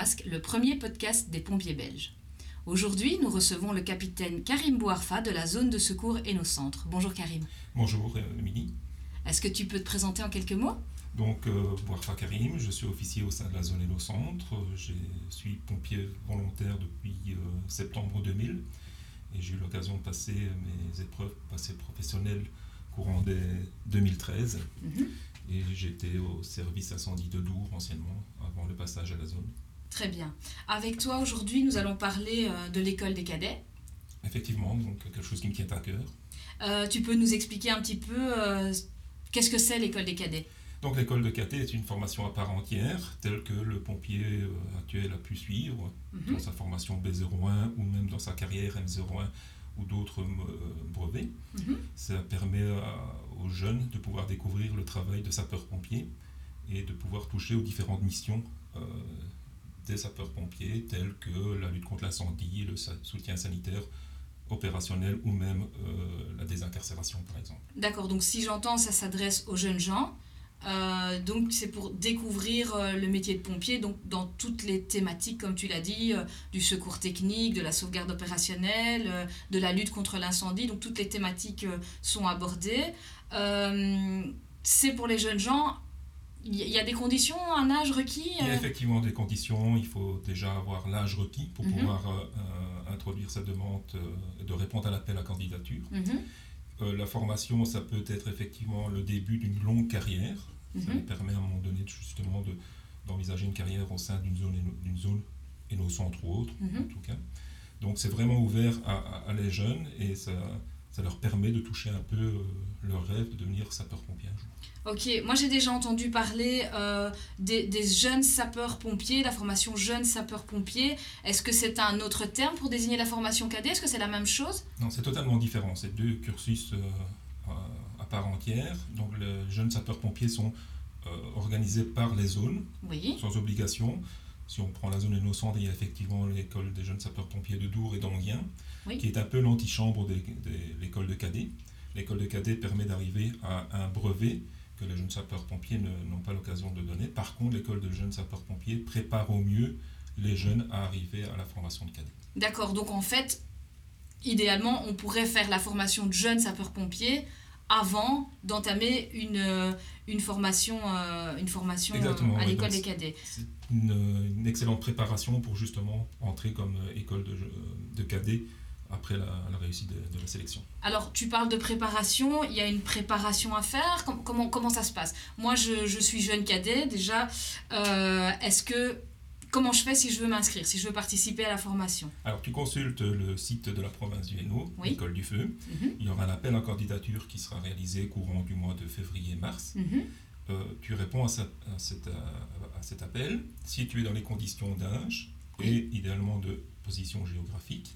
masque, le premier podcast des pompiers belges. Aujourd'hui, nous recevons le capitaine Karim Bouarfa de la zone de secours Centre. Bonjour Karim. Bonjour Émilie. Est-ce que tu peux te présenter en quelques mots? Donc, euh, Bouarfa Karim, je suis officier au sein de la zone Centre. Je suis pompier volontaire depuis euh, septembre 2000 et j'ai eu l'occasion de passer mes épreuves passées professionnelles courant des 2013. Et j'étais au service incendie de Dour anciennement, avant le passage à la zone. Très bien. Avec toi aujourd'hui, nous allons parler euh, de l'école des cadets. Effectivement, donc quelque chose qui me tient à cœur. Euh, tu peux nous expliquer un petit peu euh, qu'est-ce que c'est l'école des cadets? Donc l'école de cadets est une formation à part entière, telle que le pompier actuel a pu suivre mhm. dans sa formation B01 ou même dans sa carrière M01 ou d'autres brevets. Mhm. Ça permet aux jeunes de pouvoir découvrir le travail de sapeur-pompier et de pouvoir toucher aux différentes missions sapeurs-pompiers, telles que la lutte contre l'incendie, le soutien sanitaire opérationnel ou même euh, la désincarcération, par exemple. D'accord, donc si j'entends, ça s'adresse aux jeunes gens. Euh, donc c'est pour découvrir euh, le métier de pompier donc dans toutes les thématiques comme tu l'as dit du secours technique de la sauvegarde opérationnelle de la lutte contre l'incendie donc toutes les thématiques sont abordées c'est pour les jeunes gens il y a des conditions, un âge requis Il y a effectivement des conditions. Il faut déjà avoir l'âge requis pour mhm. pouvoir introduire sa demande de répondre à l'appel à candidature. Mhm. la formation, ça peut être effectivement le début d'une longue carrière. Ça mhm. permet à un moment donné justement d'envisager une carrière au sein d'une zone, d'une zone et nos centres ou autres, en tout cas. Donc c'est vraiment ouvert à, à, les jeunes et ça, ça, leur permet de toucher un peu euh, leur rêve de devenir sapeur-pompier un jour. Ok, moi j'ai déjà entendu parler euh, des, des, jeunes sapeurs-pompiers, la formation jeune sapeur-pompier. Est-ce que c'est un autre terme pour désigner la formation cadet? Est-ce que c'est la même chose? Non, c'est totalement différent. C'est deux cursus euh, part entière. Donc les jeunes sapeurs-pompiers sont organisés par les zones, sans obligation. Si on prend la zone innocente, il y a effectivement l'école des jeunes sapeurs-pompiers de Dour et d'Anguien, qui est un peu l'antichambre de, l'école de cadets. L'école de cadets permet d'arriver à un brevet que les jeunes sapeurs-pompiers n'ont pas l'occasion de donner. Par contre, l'école de jeunes sapeurs-pompiers prépare au mieux les jeunes à arriver à la formation de cadets. D'accord, donc en fait, idéalement, on pourrait faire la formation de jeunes sapeurs-pompiers avant d'entamer une, euh, une formation, euh, une formation euh, à l'école des cadets. C'est une, excellente préparation pour justement entrer comme école de, de cadets après la, réussite de, la sélection. Alors, tu parles de préparation, il y a une préparation à faire, comment, comment ça se passe? Moi, je, je, suis jeune cadet déjà, est-ce que comment je fais si je veux m'inscrire, si je veux participer à la formation Alors, tu consultes le site de la province du Hainaut, l'école du Feu. Mhm. Il y aura un appel en candidature qui sera réalisé courant du mois de février-mars. Mhm. Euh, tu réponds à, cet appel. Si tu es dans les conditions d'âge et idéalement de position géographique,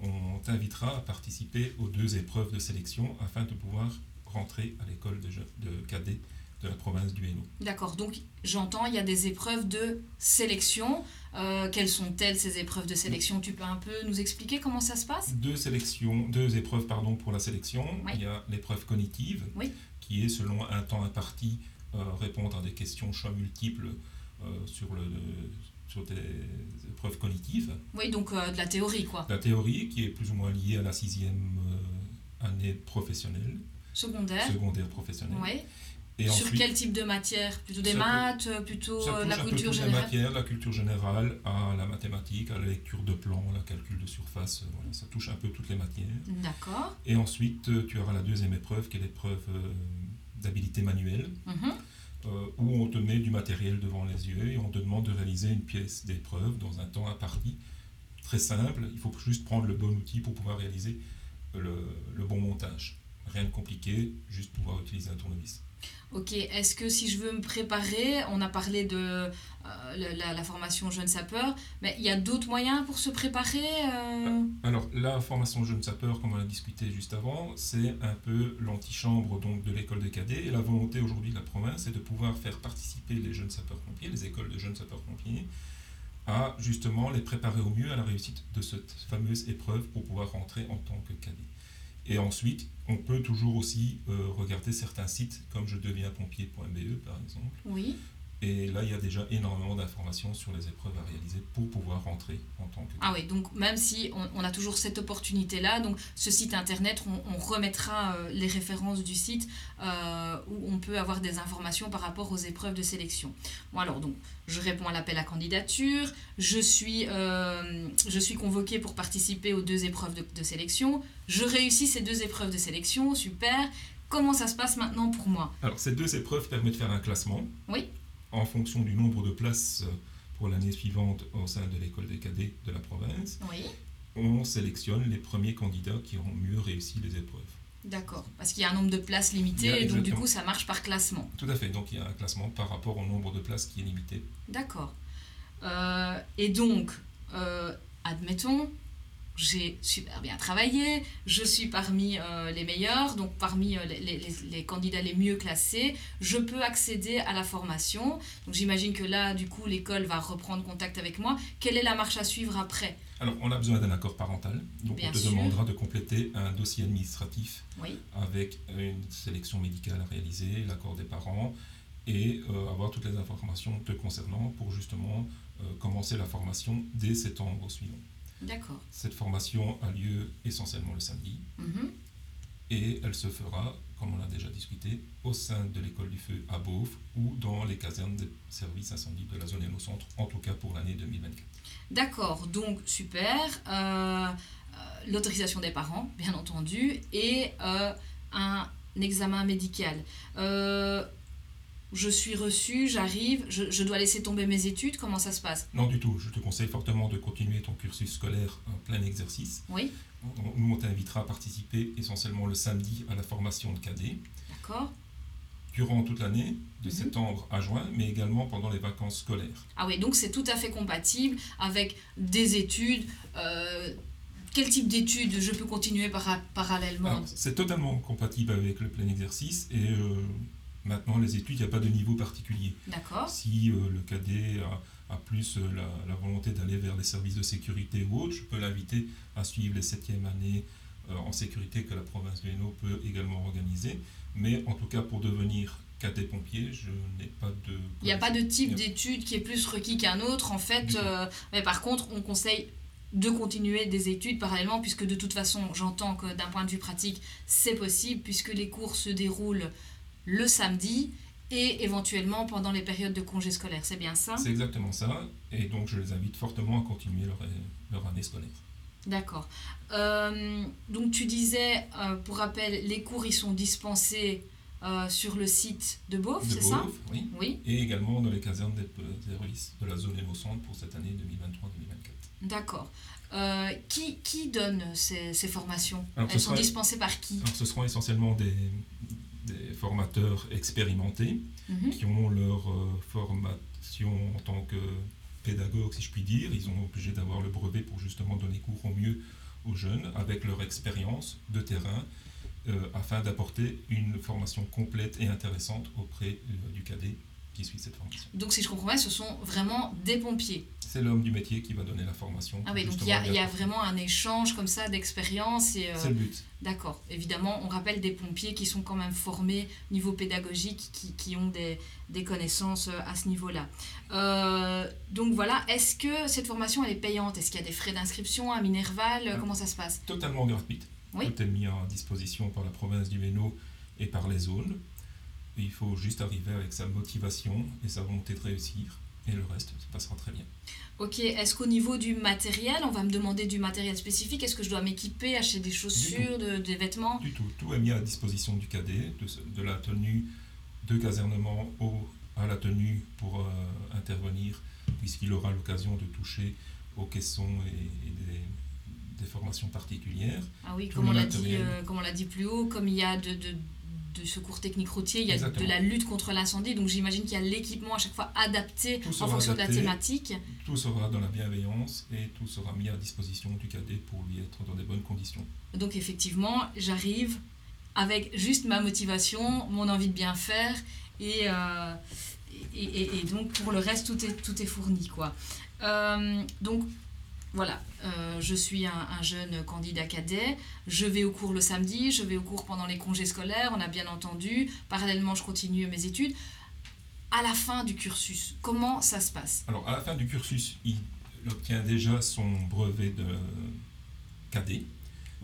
on t'invitera à participer aux deux épreuves de sélection afin de pouvoir rentrer à l'école de, de cadets de la province du Hainaut. D'accord, donc j'entends, il y a des épreuves de sélection. Euh, quelles sont-elles ces épreuves de sélection? Tu peux un peu nous expliquer comment ça se passe? Deux sélections, deux épreuves pardon pour la sélection. Il y a l'épreuve cognitive, qui est selon un temps imparti euh, répondre à des questions choix multiples euh, sur le sur des épreuves cognitives. Oui, donc de la théorie quoi. La théorie qui est plus ou moins liée à la sixième année professionnelle. Secondaire. Secondaire professionnelle. Oui. Sur quel type de matière? Plutôt des maths, plutôt euh, la culture générale La matière, la culture générale, à la mathématique, à la lecture de plans, la calcul de surface, euh, voilà, ça touche un peu toutes les matières. D'accord. Et ensuite, euh, tu auras la deuxième épreuve qui est l'épreuve d'habilité manuelle, mhm. où on te met du matériel devant les yeux et on te demande de réaliser une pièce d'épreuve dans un temps imparti. Très simple, il faut juste prendre le bon outil pour pouvoir réaliser le, le bon montage. Rien de compliqué, juste pouvoir utiliser un tournevis. Ok, est-ce que si je veux me préparer, on a parlé de euh, la, formation jeune sapeur, mais il y a d'autres moyens pour se préparer euh? Alors, la formation jeune sapeur, comme on a discuté juste avant, c'est un peu l'antichambre de l'école des cadets. Et la volonté aujourd'hui de la province, c'est de pouvoir faire participer les jeunes sapeurs-pompiers, les écoles de jeunes sapeurs-pompiers, à justement les préparer au mieux à la réussite de cette fameuse épreuve pour pouvoir rentrer en tant que cadet. Et ensuite, on peut toujours aussi euh, regarder certains sites comme je deviens pompier.be par exemple. Oui. Et là, il y a déjà énormément d'informations sur les épreuves à réaliser pour pouvoir rentrer en tant que... Ah oui, donc même si on, a toujours cette opportunité-là, donc ce site internet, on, remettra euh, les références du site euh, où on peut avoir des informations par rapport aux épreuves de sélection. Bon alors, donc, je réponds à l'appel à candidature, je suis, euh, je suis convoqué pour participer aux deux épreuves de, de sélection, je réussis ces deux épreuves de sélection, super. Comment ça se passe maintenant pour moi? Alors, ces deux épreuves permettent de faire un classement. Oui en fonction du nombre de places euh, pour l'année suivante au sein de l'école des cadets de la province, on sélectionne les premiers candidats qui auront mieux réussi les épreuves. D'accord, parce qu'il y a un nombre de places limité, et donc du coup ça marche par classement. Tout à fait, donc il y a un classement par rapport au nombre de places qui est limité. D'accord. Euh, et donc, euh, admettons, j'ai super bien travaillé, je suis parmi euh, les meilleurs, donc parmi euh, les, candidats les mieux classés, je peux accéder à la formation. Donc j'imagine que là, du coup, l'école va reprendre contact avec moi. Quelle est la marche à suivre après? Alors, on a besoin d'un accord parental, donc on te demandera de compléter un dossier administratif avec une sélection médicale à réaliser, l'accord des parents et euh, avoir toutes les informations te concernant pour justement commencer la formation dès septembre suivant. D'accord. Cette formation a lieu essentiellement le samedi mhm. et elle se fera, comme on l'a déjà discuté, au sein de l'école du feu à Beauf ou dans les casernes de services incendie de la zone et centre, en tout cas pour l'année 2024. D'accord, donc super. Euh, euh, l'autorisation des parents, bien entendu, et euh, un examen médical je suis reçu, j'arrive, je, dois laisser tomber mes études, comment ça se passe? Non du tout, je te conseille fortement de continuer ton cursus scolaire en plein exercice. Oui. Nous, on t'invitera à participer essentiellement le samedi à la formation de cadet. D'accord. Durant toute l'année, de mhm. septembre à juin, mais également pendant les vacances scolaires. Ah oui, donc c'est tout à fait compatible avec des études. Euh, quel type d'études je peux continuer parallèlement? C'est totalement compatible avec le plein exercice et euh, Maintenant, les études, il n'y a pas de niveau particulier. D'accord. Si euh, le cadet a, plus euh, la, volonté d'aller vers les services de sécurité ou autre, je peux l'inviter à suivre les septièmes années euh, en sécurité que la province de Hainaut peut également organiser. Mais en tout cas, pour devenir cadet pompier, je n'ai pas de... Il n'y a pas de type d'études qui est plus requis qu'un autre, en fait. mais par contre, on conseille de continuer des études parallèlement, puisque de toute façon, j'entends que d'un point de vue pratique, c'est possible, puisque les cours se déroulent le samedi et éventuellement pendant les périodes de congés scolaires. C'est bien ça? C'est exactement ça. Et donc, je les invite fortement à continuer leur, leur année scolaire. D'accord. Euh, donc, tu disais, euh, pour rappel, les cours, ils sont dispensés euh, sur le site de Beauf, c'est ça? oui. oui. Et également dans les casernes des, de la zone innocente pour cette année 2023-2024. D'accord. qui, qui donne ces, ces formations? Elles sont dispensées par qui? Ce seront essentiellement des, des formateurs expérimentés mhm. qui ont leur euh, formation en tant que pédagogue, si je puis dire. Ils sont obligés d'avoir le brevet pour justement donner cours au mieux aux jeunes avec leur expérience de terrain euh, afin d'apporter une formation complète et intéressante auprès euh, du cadet qui suit cette formation. Donc si je comprends bien, ce sont vraiment des pompiers c'est l'homme du métier qui va donner la formation. Ah oui, donc il y, a, vraiment un échange comme ça d'expérience. Euh, c'est le but. D'accord. Évidemment, on rappelle des pompiers qui sont quand même formés au niveau pédagogique, qui, qui ont des, des, connaissances euh, à ce niveau-là. Euh, donc voilà, est-ce que cette formation, elle est payante? Est-ce qu'il y a des frais d'inscription à Minerval? Comment ça se passe? Totalement gratuite. Oui. Tout est mis à disposition par la province du Hainaut et par les zones. Il faut juste arriver avec sa motivation et sa volonté de réussir et le reste ça passera très bien. Ok, est-ce qu'au niveau du matériel, on va me demander du matériel spécifique Est-ce que je dois m'équiper, acheter des chaussures, des vêtements? Du tout, tout est mis à disposition du cadet, de, la tenue de casernement au, à la tenue pour euh, intervenir, puisqu'il aura l'occasion de toucher aux caissons et, des, formations particulières. Ah oui, comme on l'a dit, euh, dit, plus haut, comme il y a de de secours technique routier, il y a de la lutte contre l'incendie, donc j'imagine qu'il y a l'équipement à chaque fois adapté en fonction de la thématique. Tout sera dans la bienveillance et tout sera mis à disposition du cadet pour lui être dans des bonnes conditions. Donc effectivement, j'arrive avec juste ma motivation, mon envie de bien faire et, euh, et, et, donc pour le reste, tout est, tout est fourni. Quoi. Euh, donc voilà, euh, je suis un, jeune candidat cadet, je vais au cours le samedi, je vais au cours pendant les congés scolaires, on a bien entendu, parallèlement je continue mes études. à la fin du cursus Comment ça se passe? Alors, à la fin du cursus, il obtient déjà son brevet de cadet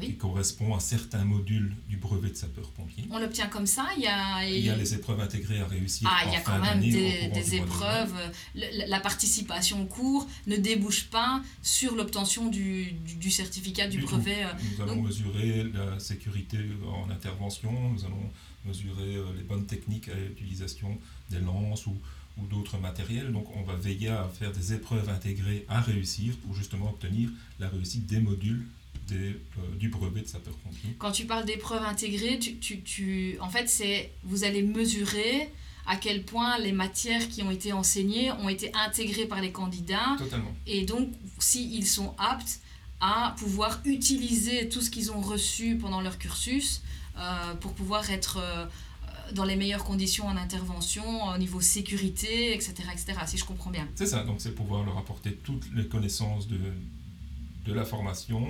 qui correspond à certains modules du brevet de sapeur-pompier. On l'obtient comme ça il y, a, il y a les épreuves intégrées à réussir. Ah, il y a quand même des, épreuves. la participation au cours ne débouche pas sur l'obtention du, du, certificat du, brevet. Euh, nous allons mesurer la sécurité en intervention, nous allons mesurer euh, les bonnes techniques à l'utilisation des lances ou, ou d'autres matériels. Donc on va veiller à faire des épreuves intégrées à réussir pour justement obtenir la réussite des modules euh, du brevet de sapeur-pompier. Quand tu parles d'épreuves intégrées, tu, tu, tu, en fait, c'est vous allez mesurer à quel point les matières qui ont été enseignées ont été intégrées par les candidats. Totalement. Et donc, s'ils sont aptes à pouvoir utiliser tout ce qu'ils ont reçu pendant leur cursus euh, pour pouvoir être euh, dans les meilleures conditions en intervention, au niveau sécurité, etc., etc., si je comprends bien. C'est ça, donc c'est pouvoir leur apporter toutes les connaissances de, de la formation,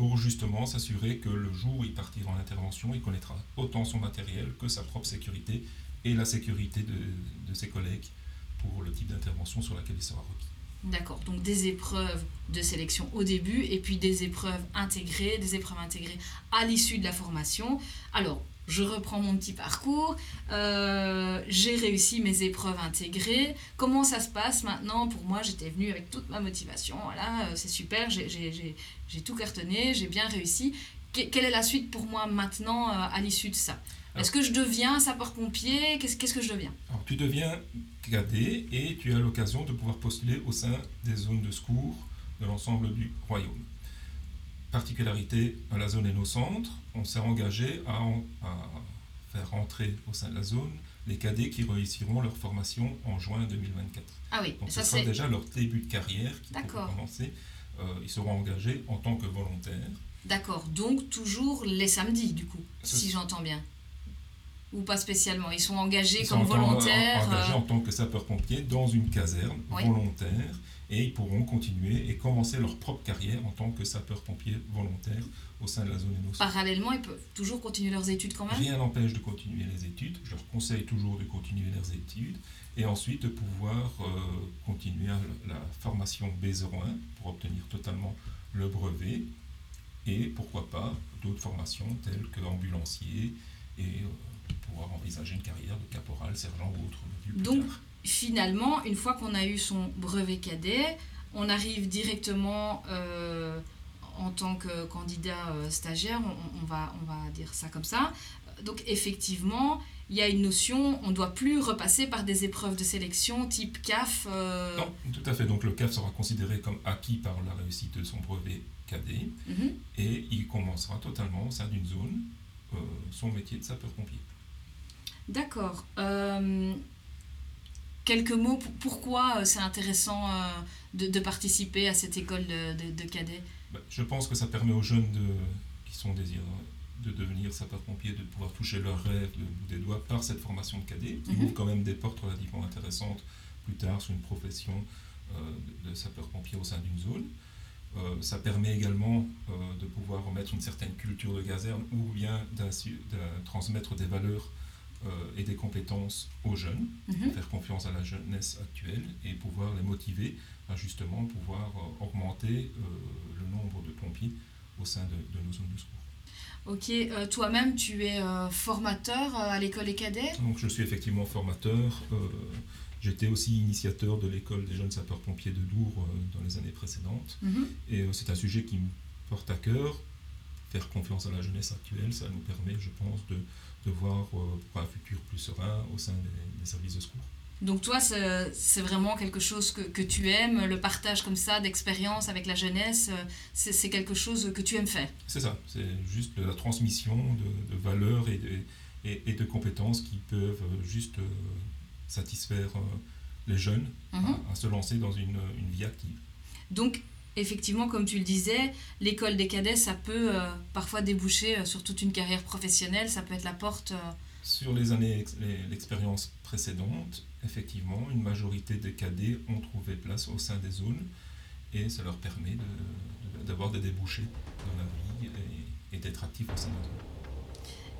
pour justement s'assurer que le jour où il partira en intervention, il connaîtra autant son matériel que sa propre sécurité et la sécurité de, ses collègues pour le type d'intervention sur laquelle il sera requis. D'accord, donc des épreuves de sélection au début et puis des épreuves intégrées, des épreuves intégrées à l'issue de la formation. Alors, je reprends mon petit parcours, euh, j'ai réussi mes épreuves intégrées. Comment ça se passe maintenant? Pour moi, j'étais venue avec toute ma motivation. Voilà, euh, c'est super, j'ai tout cartonné, j'ai bien réussi. quelle est la suite pour moi maintenant euh, à l'issue de ça? Est-ce que je deviens sapeur-pompier? Qu'est-ce que je deviens? Alors, tu deviens cadet et tu as l'occasion de pouvoir postuler au sein des zones de secours de l'ensemble du royaume particularité à la zone et nos centres, on s'est engagé à, faire rentrer au sein de la zone les cadets qui réussiront leur formation en juin 2024. Ah oui, Donc ça ce sera déjà leur début de carrière qui pourront commencer. Euh, ils seront engagés en tant que volontaires. D'accord, donc toujours les samedis du coup, si j'entends bien. Ou pas spécialement, ils sont engagés comme volontaires. Engagés en tant que sapeurs-pompiers dans une caserne volontaire et ils pourront continuer et commencer leur propre carrière en tant que sapeurs-pompiers volontaires au sein de la zone ENOS. Parallèlement, ils peuvent toujours continuer leurs études quand même? Rien n'empêche de continuer les études. Je leur conseille toujours de continuer leurs études et ensuite de pouvoir euh, continuer la formation B01 pour obtenir totalement le brevet et pourquoi pas d'autres formations telles que ambulancier et euh, pouvoir envisager une carrière de caporal, sergent ou autre. Donc, finalement, une fois qu'on a eu son brevet cadet, on arrive directement euh, en tant que candidat euh, stagiaire, on, va, on va dire ça comme ça. Donc effectivement, il y a une notion, on ne doit plus repasser par des épreuves de sélection type CAF. Euh, non, tout à fait. Donc le CAF sera considéré comme acquis par la réussite de son brevet cadet mhm. et il commencera totalement au sein d'une zone son métier de sapeur-pompier. D'accord quelques mots pourquoi euh, c'est intéressant euh, de, participer à cette école de, de, cadets? Bah, Je pense que ça permet aux jeunes qui sont désireux de devenir sapeurs-pompiers, de pouvoir toucher leurs rêves des doigts par cette formation de cadet, qui mhm. ouvre quand même des portes relativement intéressantes plus tard sur une profession euh, de sapeur-pompier au sein d'une zone. ça permet également de pouvoir remettre une certaine culture de caserne ou bien de transmettre des valeurs euh, et des compétences aux jeunes, mhm. faire confiance à la jeunesse actuelle et pouvoir les motiver à justement pouvoir euh, augmenter euh, le nombre de pompiers au sein de, nos zones de secours. Ok, toi-même tu es formateur à l'école des cadets? Donc je suis effectivement formateur. J'étais aussi initiateur de l'école des jeunes sapeurs-pompiers de Dour dans les années précédentes. Mhm. Et c'est un sujet qui me porte à cœur. Faire confiance à la jeunesse actuelle, ça nous permet, je pense, de, de voir euh, un futur plus serein au sein des, services de secours. Donc toi, c'est vraiment quelque chose que, que, tu aimes, le partage comme ça d'expérience avec la jeunesse, euh, c'est quelque chose que tu aimes faire. C'est ça, c'est juste la transmission de, de valeurs et de, et, de, compétences qui peuvent juste euh, satisfaire les jeunes mhm. à, se lancer dans une, une vie active. Donc effectivement, comme tu le disais, l'école des cadets, ça peut euh, parfois déboucher euh, sur toute une carrière professionnelle, ça peut être la porte... Euh, sur les années, l'expérience précédente, effectivement, une majorité des cadets ont trouvé place au sein des zones et ça leur permet d'avoir des débouchés dans la vie et, d'être actifs au sein de la zone.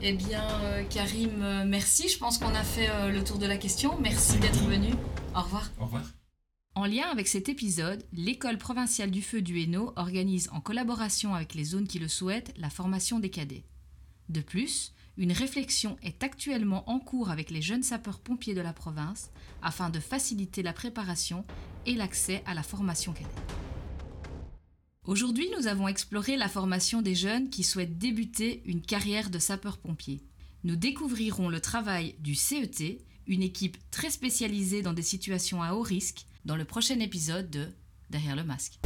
Eh bien, euh, Karim, merci. Je pense qu'on a fait euh, le tour de la question. Merci d'être venu. Au revoir. Au revoir. En lien avec cet épisode, l'École provinciale du feu du Hainaut organise en collaboration avec les zones qui le souhaitent la formation des cadets. De plus, une réflexion est actuellement en cours avec les jeunes sapeurs-pompiers de la province afin de faciliter la préparation et l'accès à la formation cadet. Aujourd'hui, nous avons exploré la formation des jeunes qui souhaitent débuter une carrière de sapeur-pompier. Nous découvrirons le travail du CET, une équipe très spécialisée dans des situations à haut risque, dans le prochain épisode de Derrière le masque.